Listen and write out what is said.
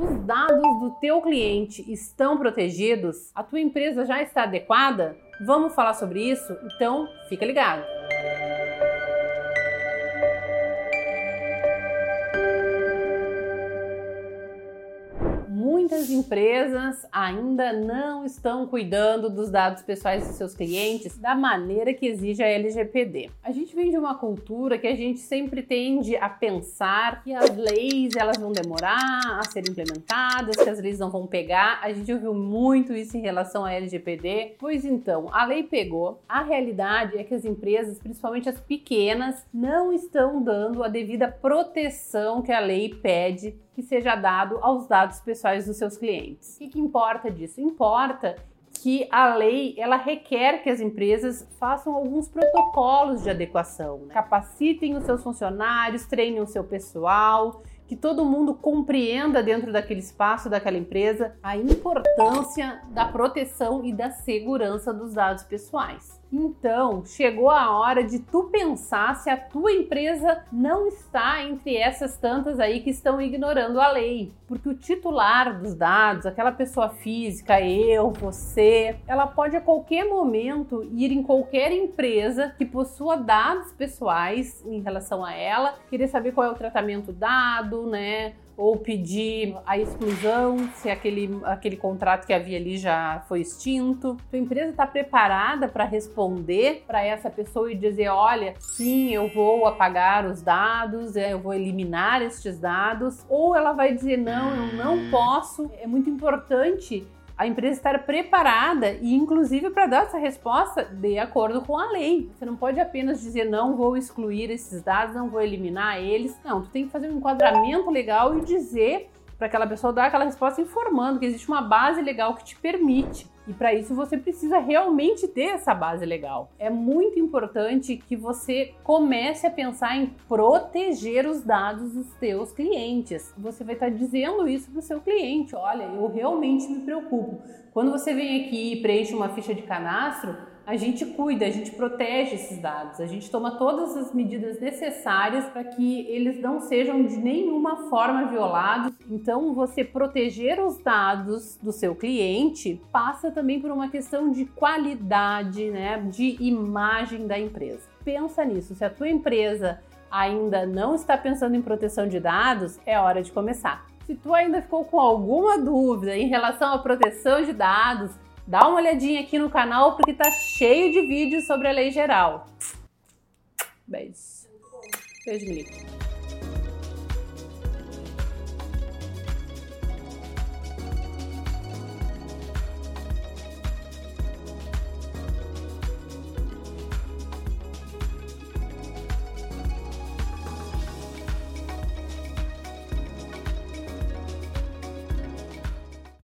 Os dados do teu cliente estão protegidos? A tua empresa já está adequada? Vamos falar sobre isso? Então, fica ligado. Muitas empresas ainda não estão cuidando dos dados pessoais de seus clientes da maneira que exige a LGPD. A gente vem de uma cultura que a gente sempre tende a pensar que as leis elas vão demorar a ser implementadas, que as leis não vão pegar. A gente ouviu muito isso em relação à LGPD. Pois então, a lei pegou. A realidade é que as empresas, principalmente as pequenas, não estão dando a devida proteção que a lei pede que seja dado aos dados pessoais dos seus clientes. O que, que importa disso? Importa que a lei ela requer que as empresas façam alguns protocolos de adequação, né? capacitem os seus funcionários, treinem o seu pessoal, que todo mundo compreenda dentro daquele espaço, daquela empresa, a importância da proteção e da segurança dos dados pessoais. Então, chegou a hora de tu pensar se a tua empresa não está entre essas tantas aí que estão ignorando a lei. Porque o titular dos dados, aquela pessoa física, eu, você, ela pode a qualquer momento ir em qualquer empresa que possua dados pessoais em relação a ela, querer saber qual é o tratamento dado, né? ou pedir a exclusão se aquele, aquele contrato que havia ali já foi extinto. Tua empresa está preparada para responder para essa pessoa e dizer: olha, sim, eu vou apagar os dados, é, eu vou eliminar estes dados, ou ela vai dizer: não, eu não posso. É muito importante a empresa estar preparada e, inclusive, para dar essa resposta de acordo com a lei. Você não pode apenas dizer não vou excluir esses dados, não vou eliminar eles. Não, tu tem que fazer um enquadramento legal e dizer para aquela pessoa dar aquela resposta informando que existe uma base legal que te permite. E para isso você precisa realmente ter essa base legal. É muito importante que você comece a pensar em proteger os dados dos teus clientes. Você vai estar dizendo isso para o seu cliente: olha, eu realmente me preocupo. Quando você vem aqui e preenche uma ficha de cadastro, a gente cuida, a gente protege esses dados, a gente toma todas as medidas necessárias para que eles não sejam de nenhuma forma violados. Então, você proteger os dados do seu cliente passa também por uma questão de qualidade, né, de imagem da empresa. Pensa nisso, se a tua empresa ainda não está pensando em proteção de dados, é hora de começar. Se tu ainda ficou com alguma dúvida em relação à proteção de dados, Dá uma olhadinha aqui no canal porque tá cheio de vídeos sobre a lei geral. Beijo. Beijo, Monique.